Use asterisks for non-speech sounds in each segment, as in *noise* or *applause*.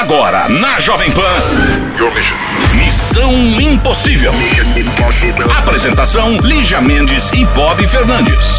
Agora, na Jovem Pan. Missão Impossível. Apresentação: Lígia Mendes e Bob Fernandes.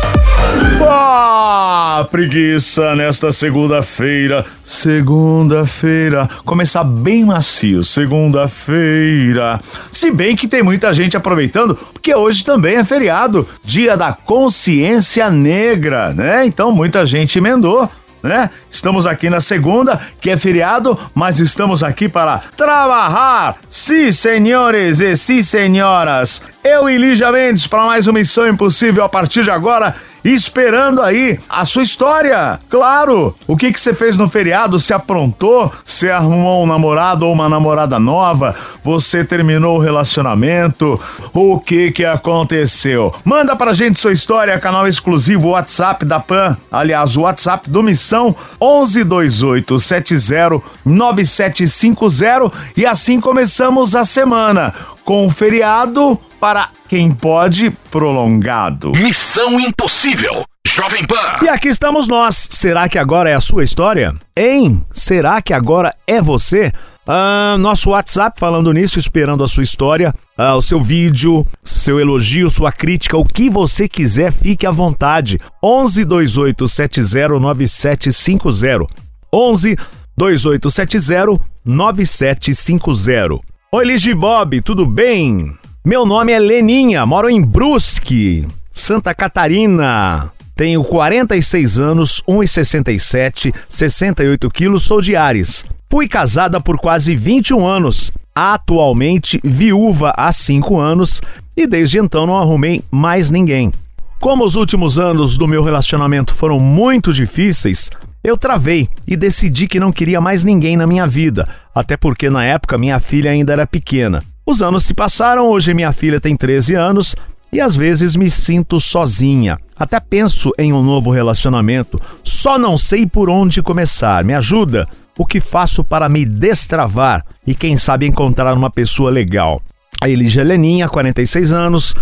Ah, preguiça nesta segunda-feira. Segunda-feira. Começar bem macio, segunda-feira. Se bem que tem muita gente aproveitando, porque hoje também é feriado, dia da consciência negra, né? Então muita gente emendou né? Estamos aqui na segunda, que é feriado, mas estamos aqui para trabalhar. Sim, senhores e sim, senhoras. Eu e Lígia Mendes para mais uma Missão Impossível a partir de agora esperando aí a sua história. Claro! O que que você fez no feriado? Se aprontou? Você arrumou um namorado ou uma namorada nova? Você terminou o relacionamento? O que que aconteceu? Manda pra gente sua história, canal exclusivo WhatsApp da Pan. Aliás, o WhatsApp do Missão 1128709750 e assim começamos a semana com o feriado para quem pode prolongado. Missão Impossível. Jovem Pan. E aqui estamos nós. Será que agora é a sua história? Hein? Será que agora é você? Ah, nosso WhatsApp falando nisso, esperando a sua história, ah, o seu vídeo, seu elogio, sua crítica, o que você quiser, fique à vontade. 11 2870 9750. 11 2870 9750. Oi, Ligi Bob, tudo bem? Meu nome é Leninha, moro em Brusque, Santa Catarina. Tenho 46 anos, 1,67, 68 quilos, sou de Ares. Fui casada por quase 21 anos, atualmente viúva há 5 anos e desde então não arrumei mais ninguém. Como os últimos anos do meu relacionamento foram muito difíceis, eu travei e decidi que não queria mais ninguém na minha vida, até porque na época minha filha ainda era pequena. Os anos se passaram, hoje minha filha tem 13 anos e às vezes me sinto sozinha. Até penso em um novo relacionamento, só não sei por onde começar. Me ajuda? O que faço para me destravar e quem sabe encontrar uma pessoa legal? A Elígia Leninha, 46 anos,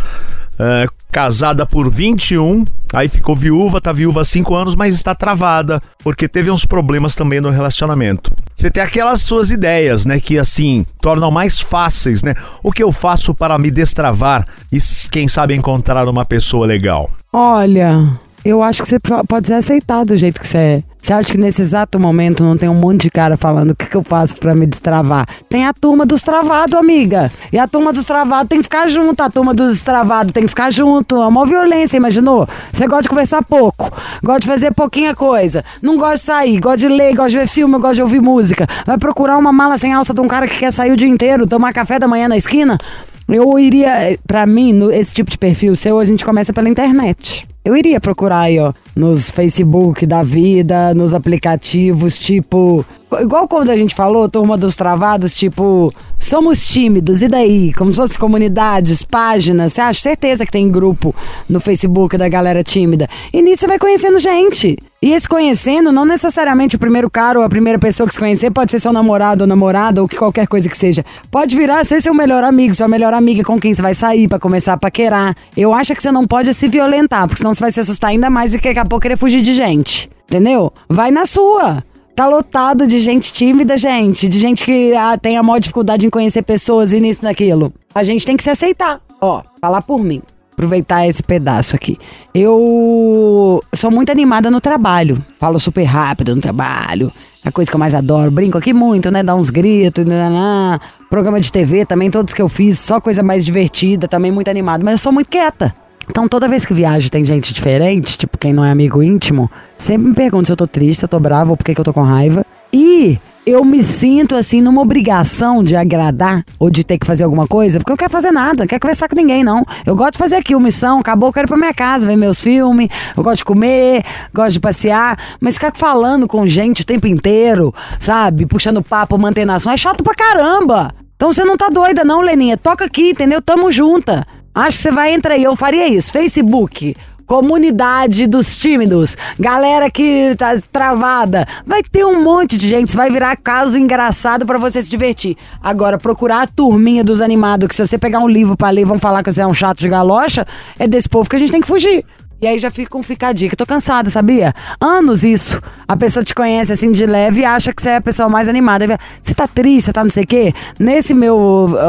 é, casada por 21, aí ficou viúva, tá viúva há 5 anos, mas está travada, porque teve uns problemas também no relacionamento. Você tem aquelas suas ideias, né, que assim, tornam mais fáceis, né? O que eu faço para me destravar e quem sabe encontrar uma pessoa legal? Olha, eu acho que você pode ser aceitado do jeito que você é. Você acha que nesse exato momento não tem um monte de cara falando o que, que eu faço para me destravar? Tem a turma dos travados, amiga. E a turma dos travados tem que ficar junto. A turma dos travados tem que ficar junto. É uma violência, imaginou? Você gosta de conversar pouco, gosta de fazer pouquinha coisa, não gosta de sair, gosta de ler, gosta de ver filme, gosta de ouvir música. Vai procurar uma mala sem alça de um cara que quer sair o dia inteiro, tomar café da manhã na esquina? Eu iria, para mim, no, esse tipo de perfil seu, a gente começa pela internet. Eu iria procurar aí, ó, nos Facebook da vida, nos aplicativos, tipo. Igual quando a gente falou, turma dos travados, tipo, somos tímidos, e daí? Como se fosse comunidades, páginas. Você acha certeza que tem grupo no Facebook da galera tímida? E nisso você vai conhecendo gente. E esse conhecendo, não necessariamente o primeiro cara ou a primeira pessoa que se conhecer pode ser seu namorado ou namorada ou que qualquer coisa que seja. Pode virar ser seu melhor amigo, sua melhor amiga com quem você vai sair para começar a paquerar. Eu acho que você não pode se violentar, porque senão você vai se assustar ainda mais e daqui a pouco querer fugir de gente. Entendeu? Vai na sua. Tá lotado de gente tímida, gente. De gente que ah, tem a maior dificuldade em conhecer pessoas e nisso naquilo. A gente tem que se aceitar. Ó, falar por mim. Aproveitar esse pedaço aqui. Eu sou muito animada no trabalho. Falo super rápido no trabalho. É a coisa que eu mais adoro. Brinco aqui muito, né? Dar uns gritos. Né, né, né. Programa de TV também, todos que eu fiz. Só coisa mais divertida, também muito animado. Mas eu sou muito quieta. Então, toda vez que viajo tem gente diferente, tipo quem não é amigo íntimo, sempre me pergunta se eu tô triste, se eu tô bravo ou por que eu tô com raiva. E eu me sinto assim numa obrigação de agradar ou de ter que fazer alguma coisa, porque eu não quero fazer nada, não quero conversar com ninguém, não. Eu gosto de fazer aqui uma missão, acabou, eu quero ir pra minha casa, ver meus filmes, eu gosto de comer, gosto de passear, mas ficar falando com gente o tempo inteiro, sabe? Puxando papo, mantendo ação, é chato pra caramba. Então você não tá doida, não, Leninha. Toca aqui, entendeu? Tamo junta. Acho que você vai entrar aí. Eu faria isso. Facebook. Comunidade dos tímidos, galera que tá travada, vai ter um monte de gente, vai virar caso engraçado para você se divertir. Agora, procurar a turminha dos animados, que se você pegar um livro para ler, vão falar que você é um chato de galocha, é desse povo que a gente tem que fugir. E aí já fica fica a dica. Tô cansada, sabia? Anos isso. A pessoa te conhece assim de leve e acha que você é a pessoa mais animada. Você tá triste, você tá não sei o quê? Nesse meu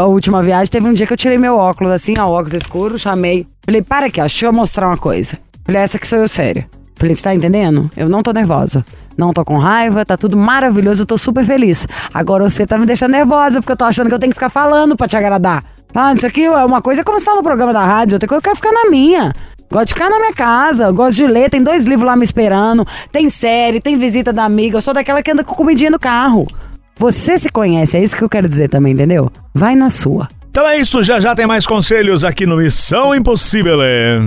última viagem, teve um dia que eu tirei meu óculos, assim, ó, óculos escuro, chamei. Falei, para aqui, ó, deixa eu mostrar uma coisa. Falei, essa que sou eu séria. Falei, você tá entendendo? Eu não tô nervosa. Não tô com raiva, tá tudo maravilhoso, eu tô super feliz. Agora você tá me deixando nervosa, porque eu tô achando que eu tenho que ficar falando pra te agradar. Ah, isso aqui é uma coisa como você tá no programa da rádio, outra coisa eu quero ficar na minha. Gosto de ficar na minha casa, gosto de ler, tem dois livros lá me esperando, tem série, tem visita da amiga, eu sou daquela que anda com comidinha no carro. Você se conhece, é isso que eu quero dizer também, entendeu? Vai na sua. Então é isso, já já tem mais conselhos aqui no Missão Impossível. é.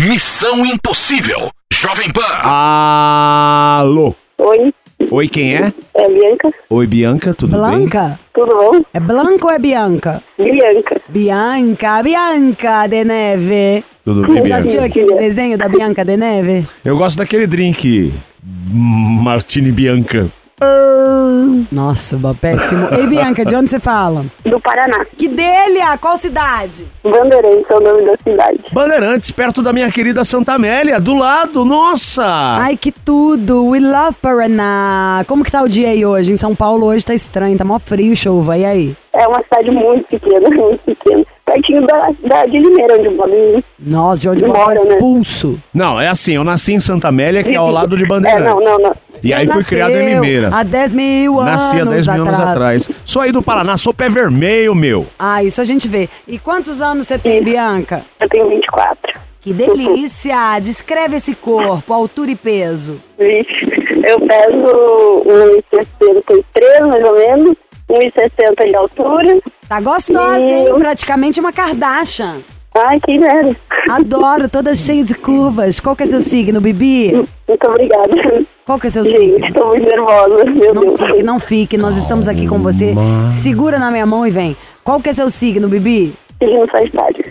Missão Impossível. Jovem Pan. Alô? Oi, Oi, quem é? é Bianca. Oi, Bianca, tudo bem? Blanca? Tudo bom? É Blanca ou é Bianca? Bianca. Bianca, Bianca de Neve. Tudo bem, Já Bianca? assistiu aquele desenho da Bianca de Neve? Eu gosto daquele drink Martini Bianca. Nossa, bah, péssimo. Ei, Bianca, de onde você fala? Do Paraná. Que delha! Qual cidade? Bandeirantes é o nome da cidade. Bandeirantes, perto da minha querida Santa Amélia, do lado, nossa! Ai, que tudo! We love Paraná! Como que tá o dia aí hoje? Em São Paulo hoje tá estranho, tá mó frio, chuva. E aí? É uma cidade muito pequena, *laughs* muito pequena. Pertinho da, da de Limeira, onde eu moro. Nossa, de onde eu Mora, né? expulso. Não, é assim, eu nasci em Santa Amélia, que é ao lado de *laughs* É, Bandeirantes. não, não, não. E aí fui criado em Limeira. Há 10 mil anos Nasci há 10 mil anos atrás. Sou aí do Paraná, sou pé vermelho, meu. Ah, isso a gente vê. E quantos anos você tem, Bianca? Eu tenho 24. Que delícia! Descreve esse corpo, altura e peso. Vixe, eu peso 1,63 mais ou menos. 1,60 de altura. Tá gostosa, hein? Praticamente uma Kardashian. Ai, que merda. Adoro, toda cheia de curvas. Qual que é seu signo, Bibi? Muito obrigada. Qual que é seu Gente, signo? tô muito nervosa. Meu Não Deus. fique, não fique. Nós estamos aqui com você. Segura na minha mão e vem. Qual que é seu signo, Bibi? Signo Sagitário.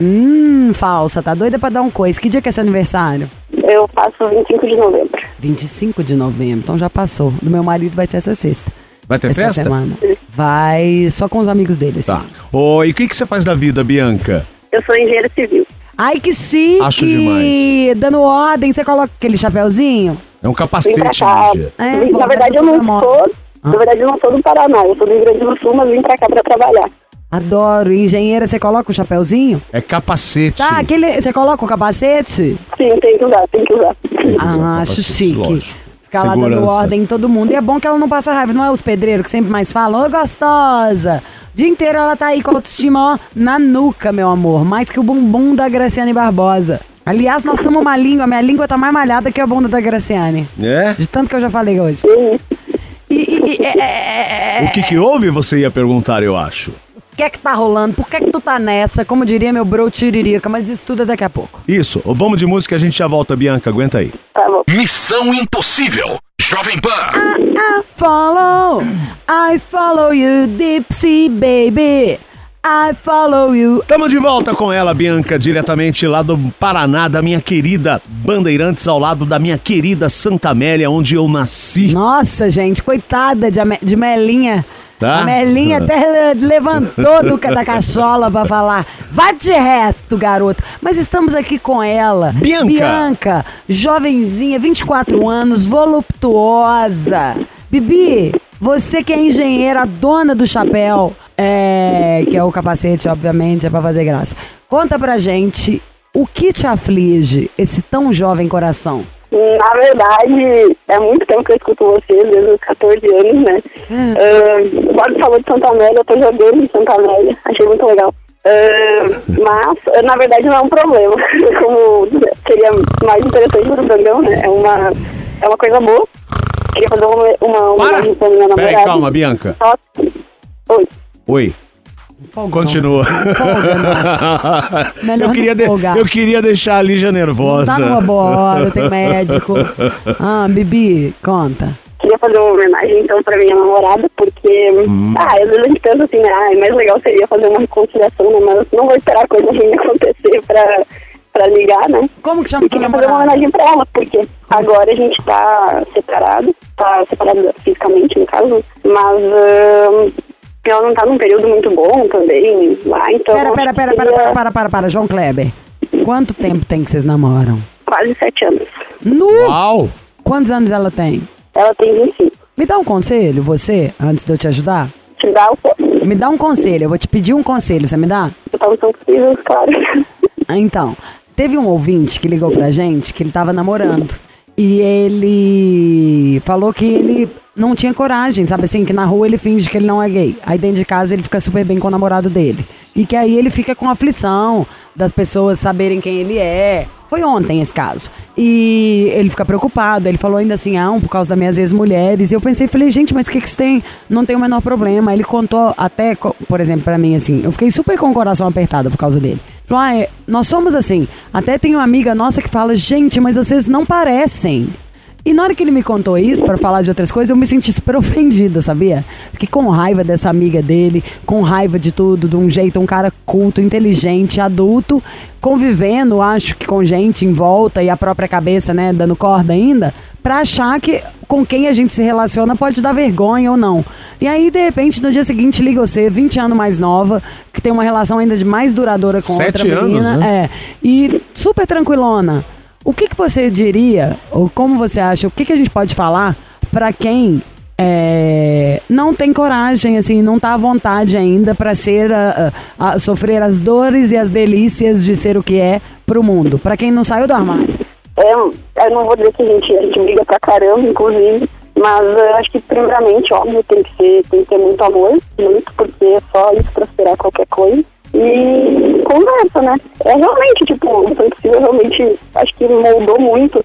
Hum, falsa. Tá doida pra dar um coice. Que dia que é seu aniversário? Eu faço 25 de novembro. 25 de novembro. Então já passou. Do meu marido vai ser essa sexta. Vai ter essa festa? semana. Vai só com os amigos dele, assim. Tá. Oi, o que, que você faz da vida, Bianca? Eu sou engenheira civil. Ai, que chique! Acho demais. Dando ordem, você coloca aquele chapéuzinho? É um pra capacete, cá. Lígia. É, bom, na verdade, eu não sou. Ah. Na verdade, eu não sou do Paraná. Eu sou do Rio Grande do Sul, mas vim pra cá pra trabalhar. Adoro. Engenheira, você coloca o chapéuzinho? É capacete. Tá, aquele. Você coloca o capacete? Sim, tem que usar, tem que usar. Ah, acho capacete, chique. lógico. Ficar lá dando ordem em todo mundo. E é bom que ela não passa raiva. Não é os pedreiros que sempre mais falam, ô gostosa. O dia inteiro ela tá aí com a autoestima, ó, na nuca, meu amor. Mais que o bumbum da Graciane Barbosa. Aliás, nós temos uma língua, minha língua tá mais malhada que a bunda da Graciane. É? De tanto que eu já falei hoje. E, e- e- é- é- é- O que que houve, você ia perguntar, eu acho. O que é que tá rolando? Por que é que tu tá nessa? Como diria meu bro Tiririca, mas isso tudo é daqui a pouco. Isso, vamos de música, a gente já volta, Bianca, aguenta aí. Tá bom. Missão Impossível. Jovem Pan. I follow, I follow you, Dipsy baby. I follow you. Tamo de volta com ela, Bianca, diretamente lá do Paraná, da minha querida Bandeirantes, ao lado da minha querida Santa Amélia, onde eu nasci. Nossa, gente, coitada de, de Melinha. Tá? A Melinha *laughs* até le- levantou do, da cachola pra falar. Vai de reto, garoto. Mas estamos aqui com ela. Bianca. Bianca, jovenzinha, 24 anos, voluptuosa. Bibi, você que é engenheira, dona do chapéu, é, que é o capacete, obviamente, é pra fazer graça. Conta pra gente o que te aflige esse tão jovem coração. Na verdade, é muito tempo que eu escuto vocês, desde os 14 anos, né? Uh, agora que falou de Santa Amélia, eu tô jogando em Santa Amélia. Achei muito legal. Ah, *laughs* mas, na verdade, não é um problema. *laughs* Como seria mais interessante pro programa, né? É uma, é uma coisa boa. Queria fazer uma, uma Para! minha namorada. Peraí, calma, Bianca. Só- Oi. Oi. Folga, Continua. *laughs* Eu, queria não de- eu queria deixar a Lígia nervosa. Tá numa boa hora, tem *laughs* médico. Ah, Bibi, conta. Queria fazer uma homenagem, então, pra minha namorada, porque... Ah, às vezes a gente pensa assim, né? Ah, mais legal seria fazer uma reconciliação, né? Mas não vou esperar a coisa ruim acontecer pra, pra ligar, né? Como que chama E sua queria fazer uma namorada? homenagem pra ela, porque agora a gente tá separado, tá separado fisicamente, no caso, mas ahn, ela não tá num período muito bom também lá, então... Pera, pera, pera, pera, seria- para, para, para, para, João Kleber. Quanto tempo tem que vocês namoram? quase sete anos. Nu! Uau! Quantos anos ela tem? Ela tem 25. Me dá um conselho, você, antes de eu te ajudar? Te dá o quê? Me dá um conselho, eu vou te pedir um conselho, você me dá? Então são possíveis, claro. Ah, Então, teve um ouvinte que ligou pra gente que ele tava namorando. E ele falou que ele não tinha coragem, sabe assim? Que na rua ele finge que ele não é gay. Aí dentro de casa ele fica super bem com o namorado dele. E que aí ele fica com aflição das pessoas saberem quem ele é. Foi ontem esse caso. E ele fica preocupado. Ele falou ainda assim, ah, por causa das minhas ex-mulheres. E eu pensei, falei, gente, mas o que que isso tem? Não tem o menor problema. Ele contou até, por exemplo, pra mim, assim, eu fiquei super com o coração apertado por causa dele. Falou, ah, é, nós somos assim. Até tem uma amiga nossa que fala, gente, mas vocês não parecem. E na hora que ele me contou isso, pra falar de outras coisas, eu me senti super *laughs* ofendida, sabia? Fiquei com raiva dessa amiga dele, com raiva de tudo, de um jeito, um cara culto, inteligente, adulto, convivendo, acho que com gente em volta e a própria cabeça, né, dando corda ainda, pra achar que com quem a gente se relaciona pode dar vergonha ou não. E aí, de repente, no dia seguinte, liga você, 20 anos mais nova, que tem uma relação ainda de mais duradoura com Sete outra anos, menina. né? É. E super tranquilona. O que, que você diria, ou como você acha, o que, que a gente pode falar pra quem é, não tem coragem, assim, não tá à vontade ainda pra ser, a, a- a sofrer as dores e as delícias de ser o que é pro mundo? Pra quem não saiu do armário. É, eu não vou dizer que a gente, a gente briga pra caramba, inclusive, mas eu acho que primeiramente, óbvio, tem que, ser, tem que ter muito amor, muito, porque é só isso pra superar qualquer coisa. E conversa, né? É realmente, tipo, o Impossível realmente, acho que moldou muito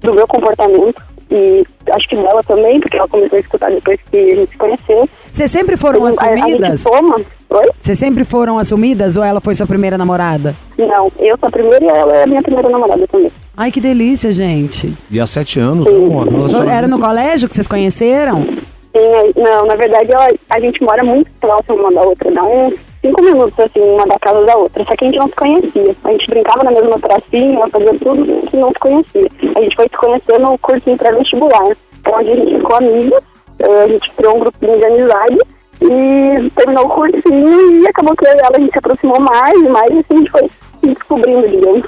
do meu comportamento. E acho que dela também, porque ela começou a escutar depois que a gente se conheceu. Vocês sempre foram A- a gente assumidas? toma. Oi? Vocês sempre foram assumidas ou ela foi sua primeira namorada? Não, eu sou a primeira e ela é a minha primeira namorada também. Ai, que delícia, gente. E há sete anos, né, Era no colégio que vocês conheceram? Sim, aí- não, na verdade ela, a gente mora muito próximo uma da outra, dá uns cinco minutos assim, uma da casa da outra. Só que a gente não se conhecia. A gente brincava na mesma pracinha, fazia tudo que não se conhecia. A gente foi se conhecer no cursinho pré-vestibular, onde a gente ficou amiga, eh, a gente criou um grupinho de amizade e terminou o cursinho e acabou que ela a gente se aproximou mais e mais e assim a gente foi se descobrindo, digamos.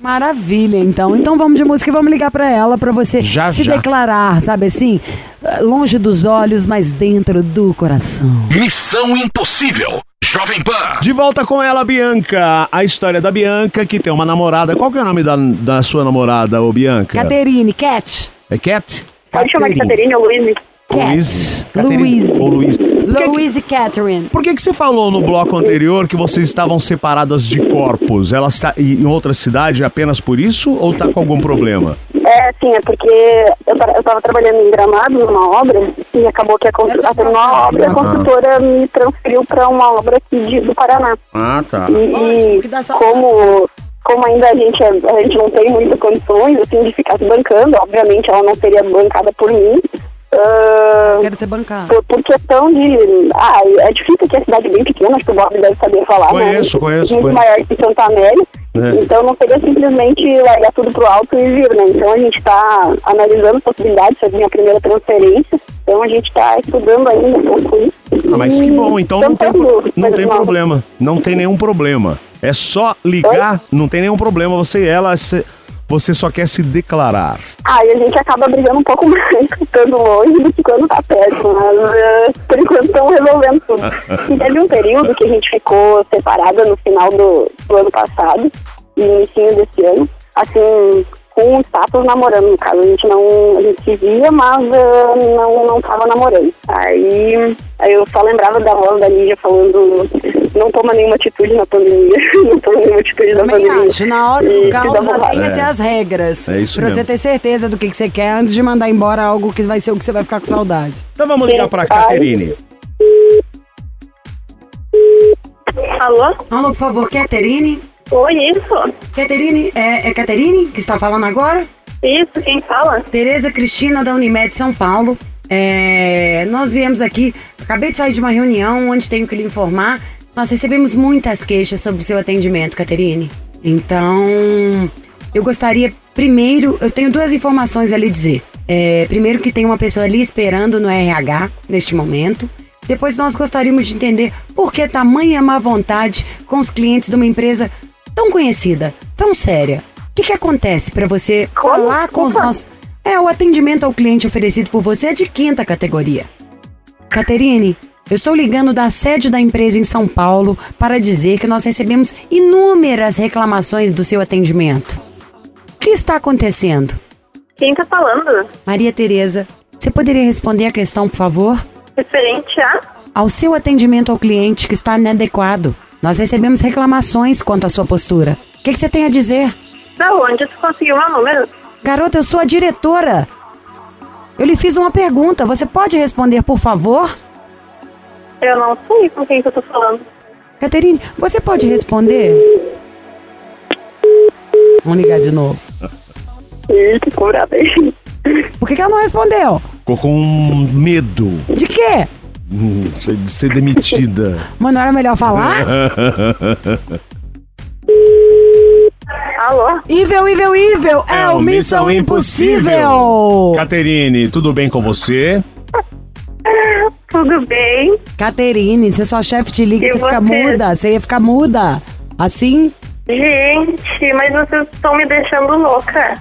Maravilha, então. Então vamos de música e vamos ligar pra ela pra você Já, se já. declarar, sabe assim? Longe dos olhos, mas dentro do coração. Missão Impossível. Jovem Pan. De volta com ela, Bianca. A história da Bianca, que tem uma namorada. Qual que é o nome da, da sua namorada, ô Bianca? Caterine, Cat. É Cat? Pode chamar de Caterine ou Luiz? Luiz. Cat. Louise. Ou Luiz. Louise Catherine. por que que você falou no bloco anterior que vocês estavam separadas de corpos? Ela está em outra cidade apenas por isso ou tá com algum problema? É, sim, é porque eu, ta- eu tava trabalhando em Gramado numa obra e acabou que a construtora, uma obra, a construtora me transferiu para uma obra aqui de- do Paraná. Ah, tá. E, e como, como ainda a gente, é- a gente não tem muitas condições assim, de ficar se bancando, obviamente ela não seria bancada por mim. Ah, Quero ser bancada. por, por questão de. Ah, é difícil que a cidade é bem pequena, acho que o Bob deve saber falar, Conheço, né? conheço, Muito conheço. maior que Santa Amélia. É. Então não seria simplesmente largar tudo pro alto e vir, né? Então a gente está analisando possibilidades, a minha primeira transferência. Então a gente está estudando ainda um pouco isso. Ah, mas que bom, então não tem, não tem problema. Não tem nenhum problema. É só ligar, não tem nenhum problema. Você e ela, cê- você só quer se declarar. Ah, e a gente acaba brigando um pouco *laughs* mais ficando longe do que quando tá perto, mas eh, por enquanto estamos resolvendo tudo. *laughs* E teve um período que a gente ficou separada no final do, do ano passado e início desse ano, assim, com o status namorando, no caso. A gente não, a gente se via, mas eh, não, não tava namorando. Aí, aí eu só lembrava da voz da Lígia falando, não toma nenhuma atitude na pandemia, *laughs* não toma nenhuma atitude na pandemia. acho. Na hora do caos, atenha-se É. às regras. É isso Pra mesmo. você ter certeza do que, que você quer antes de mandar embora algo que vai ser o que você vai ficar com saudade. Então vamos ligar pra Caterine. Alô? Alô, por favor, Caterine? Oi, isso? Caterine, é, é Caterine que está falando agora? Isso, quem fala? Tereza Cristina da Unimed São Paulo. É, nós viemos aqui, acabei de sair de uma reunião onde tenho que lhe informar. Nós recebemos muitas queixas sobre o seu atendimento, Caterine. Então, eu gostaria, primeiro, eu tenho duas informações a lhe dizer. É, primeiro, que tem uma pessoa ali esperando no RH neste momento. Depois, nós gostaríamos de entender por que tamanha má vontade com os clientes de uma empresa tão conhecida, tão séria. O que, que acontece para você Como? falar com os Opa. nossos. É, o atendimento ao cliente oferecido por você é de quinta categoria. Caterine, eu estou ligando da sede da empresa em São Paulo para dizer que nós recebemos inúmeras reclamações do seu atendimento. O que está acontecendo? Quem tá falando? Maria Tereza, você poderia responder a questão, por favor? Referente a? Ao seu atendimento ao cliente que está inadequado. Nós recebemos reclamações quanto à sua postura. O que, que você tem a dizer? Da onde tu conseguiu meu número? Garota, eu sou a diretora. Eu lhe fiz uma pergunta. Você pode responder, por favor? Eu não sei com quem que eu tô falando. Caterine, você pode responder? Vamos ligar de novo. Ih, que cobrada aí. Por que, que ela não respondeu? Ficou com medo De quê? Hum, de ser demitida. *laughs* Mas não era melhor falar? *laughs* Alô? Ivel, Ivel, Ivel! É, o Missão Impossível! Caterine, tudo bem com você? *laughs* Tudo bem? Caterine, se sua chefe te liga, E você fica você? muda. Você ia ficar muda. Assim? Gente, mas vocês estão me deixando louca.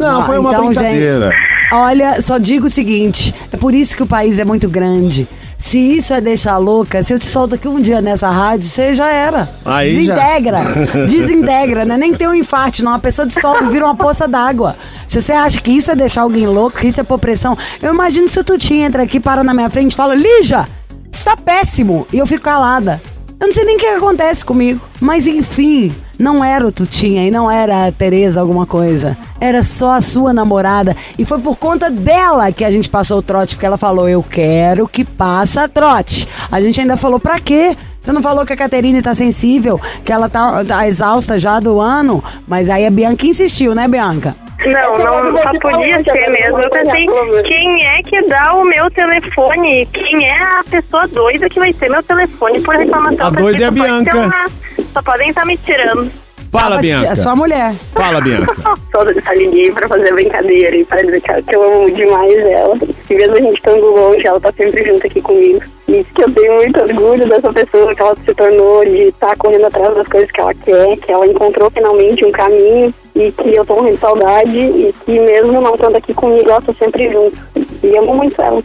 Não, Ah, foi uma então, brincadeira. Olha, só digo o seguinte: é por isso que o país é muito grande. Se isso é deixar louca, se eu te solto aqui um dia nessa rádio, você já era. Aí já- Desintegra. *laughs* Desintegra, né? Nem tem um infarte, não. A pessoa dissolve e vira uma poça d'água. Se você acha que isso é deixar alguém louco, que isso é pôr pressão, eu imagino se o Tutinho entra aqui, para na minha frente e fala: Lígia, isso tá péssimo. E eu fico calada. Eu não sei nem o que acontece comigo. Mas enfim, não era o Tutinha e não era a Tereza alguma coisa. Era só a sua namorada. E foi por conta dela que a gente passou o trote, porque ela falou: Eu quero que passa trote. A gente ainda falou: Pra quê? Você não falou que a Caterine tá sensível, que ela tá, tá exausta já do ano? Mas aí a Bianca insistiu, né, Bianca? Não, não, só podia ser mesmo. Eu pensei, quem é que dá o meu telefone? Quem é a pessoa doida que vai ser meu telefone por reclamação? A doida é a Bianca. uma- Só podem estar me tirando. Fala, Tava- Bianca. É sua mulher. Fala, Bianca. Só só liguei pra fazer brincadeira e pra dizer que eu amo demais ela. E mesmo a gente estando longe, ela tá sempre junto aqui comigo. E que eu tenho muito orgulho dessa pessoa que ela se tornou, de estar correndo atrás das coisas que ela quer, que ela encontrou finalmente um caminho e que eu tô morrendo de saudade e que mesmo não estando aqui comigo, ela tá sempre junto. E amo muito ela.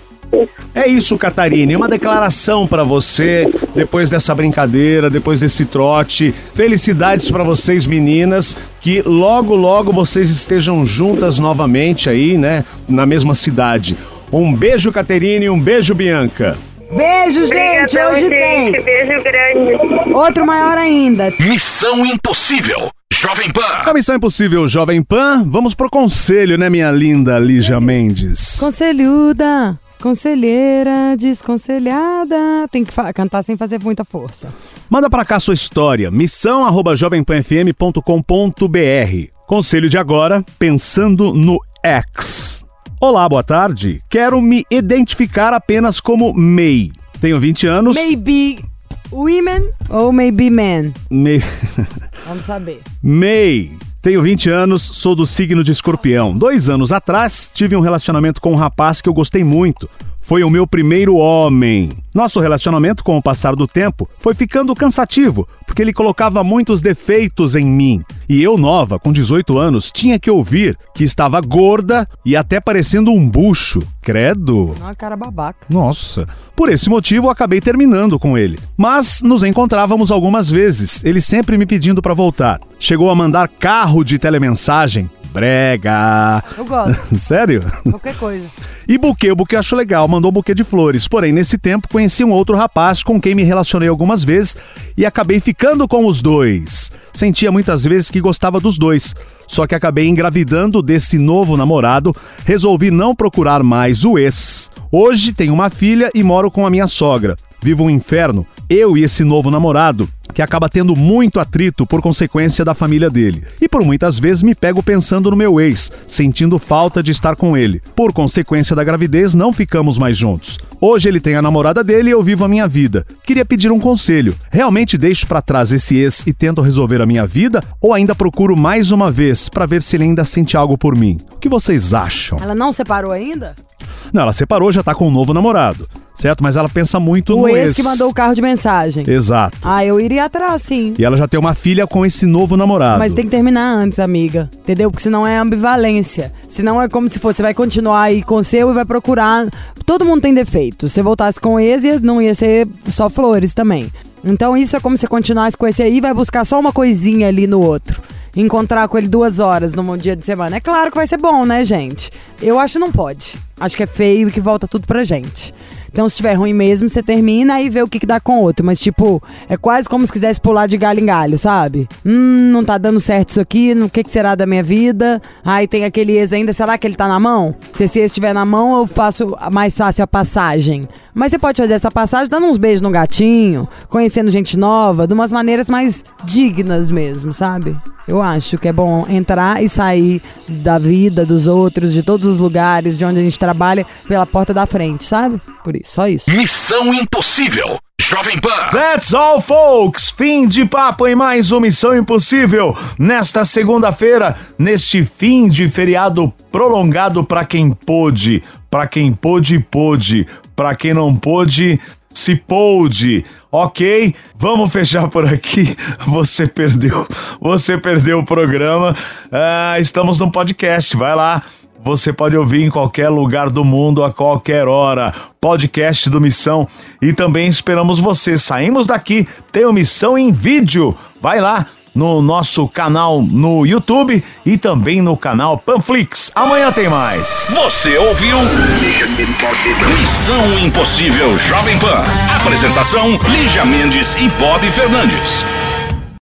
É isso, Catarine. Uma declaração pra você depois dessa brincadeira, depois desse trote. Felicidades pra vocês, meninas. Que logo, logo vocês estejam juntas novamente aí, né? Na mesma cidade. Um beijo, Caterine. Um beijo, Bianca. Beijo, gente. Obrigadão, Hoje gente. tem. Beijo grande. Outro maior ainda. Missão Impossível. Jovem A Pan. Missão Impossível Jovem Pan. Vamos pro conselho, né, minha linda Lígia Mendes? Conselhuda, conselheira, desconselhada. Tem que cantar sem fazer muita força. Manda pra cá sua história. Missão arroba jovempanfm.com.br. Conselho de agora, pensando no ex. Olá, boa tarde. Quero me identificar apenas como May. Tenho 20 anos. Maybe women ou maybe men? May. Vamos saber. May. Tenho 20 anos, sou do signo de escorpião. Dois anos atrás, tive um relacionamento com um rapaz que eu gostei muito. Foi o meu primeiro homem. Nosso relacionamento, com o passar do tempo, foi ficando cansativo, porque ele colocava muitos defeitos em mim. E eu, nova, com 18 anos, tinha que ouvir que estava gorda e até parecendo um bucho. Credo. Uma cara babaca. Nossa. Por esse motivo, eu acabei terminando com ele. Mas nos encontrávamos algumas vezes, ele sempre me pedindo pra voltar. Chegou a mandar carro de telemensagem. Brega. Eu gosto. *laughs* Sério? Qualquer coisa. E buquê, o buquê acho legal, mandou um buquê de flores. Porém, nesse tempo, conheci um outro rapaz com quem me relacionei algumas vezes e acabei ficando com os dois. Sentia muitas vezes que gostava dos dois, só que acabei engravidando desse novo namorado, resolvi não procurar mais o ex. Hoje tenho uma filha e moro com a minha sogra. Vivo um inferno, eu e esse novo namorado, que acaba tendo muito atrito por consequência da família dele. E por muitas vezes me pego pensando no meu ex, sentindo falta de estar com ele. Por consequência da gravidez, não ficamos mais juntos. Hoje ele tem a namorada dele e eu vivo a minha vida. Queria pedir um conselho. Realmente deixo pra trás esse ex e tento resolver a minha vida ou ainda procuro mais uma vez pra ver se ele ainda sente algo por mim? O que vocês acham? Ela não separou ainda? Não, ela separou, já tá com um novo namorado. Certo? Mas ela pensa muito O no ex que mandou o carro de mensagem. Exato. Ah, eu iria atrás, sim. E ela já tem uma filha com esse novo namorado. Mas tem que terminar antes, amiga. Entendeu? Porque senão é ambivalência. Senão é como se fosse, você vai continuar aí com o seu e vai procurar. Todo mundo tem defeito. Se voltasse com o ex, não ia ser só flores também. Então isso é como se continuasse com esse aí e vai buscar só uma coisinha ali no outro. Encontrar com ele duas horas num dia de semana. É claro que vai ser bom, né, gente? Eu acho que não pode. Acho que é feio e que volta tudo pra gente. Então, se estiver ruim mesmo, você termina e vê o que, que dá com o outro. Mas, tipo, é quase como se quisesse pular de galho em galho, sabe? Hum, não tá dando certo isso aqui, o que, que será da minha vida? Aí tem aquele ex ainda, será que ele tá na mão? Se esse ex estiver na mão, eu faço mais fácil a passagem. Mas você pode fazer essa passagem dando uns beijos no gatinho, conhecendo gente nova, de umas maneiras mais dignas mesmo, sabe? Eu acho que é bom entrar e sair da vida dos outros, de todos os lugares, de onde a gente trabalha, pela porta da frente, sabe? Por isso, só isso. Missão Impossível. Jovem Pan. That's all, folks! Fim de papo em mais uma Missão Impossível. Nesta segunda-feira, neste fim de feriado prolongado para quem pôde. Para quem pôde, pôde. Para quem não pôde, se pôde. Ok? Vamos fechar por aqui. *laughs* Você perdeu. Você perdeu o programa. Ah, estamos no podcast. Vai lá. Você pode ouvir em qualquer lugar do mundo, a qualquer hora. Podcast do Missão. E também esperamos você. Saímos daqui, tem o Missão em vídeo. Vai lá no nosso canal no YouTube e também no canal Panflix. Amanhã tem mais. Você ouviu? Missão Impossível Jovem Pan. Apresentação: Lígia Mendes e Bob Fernandes.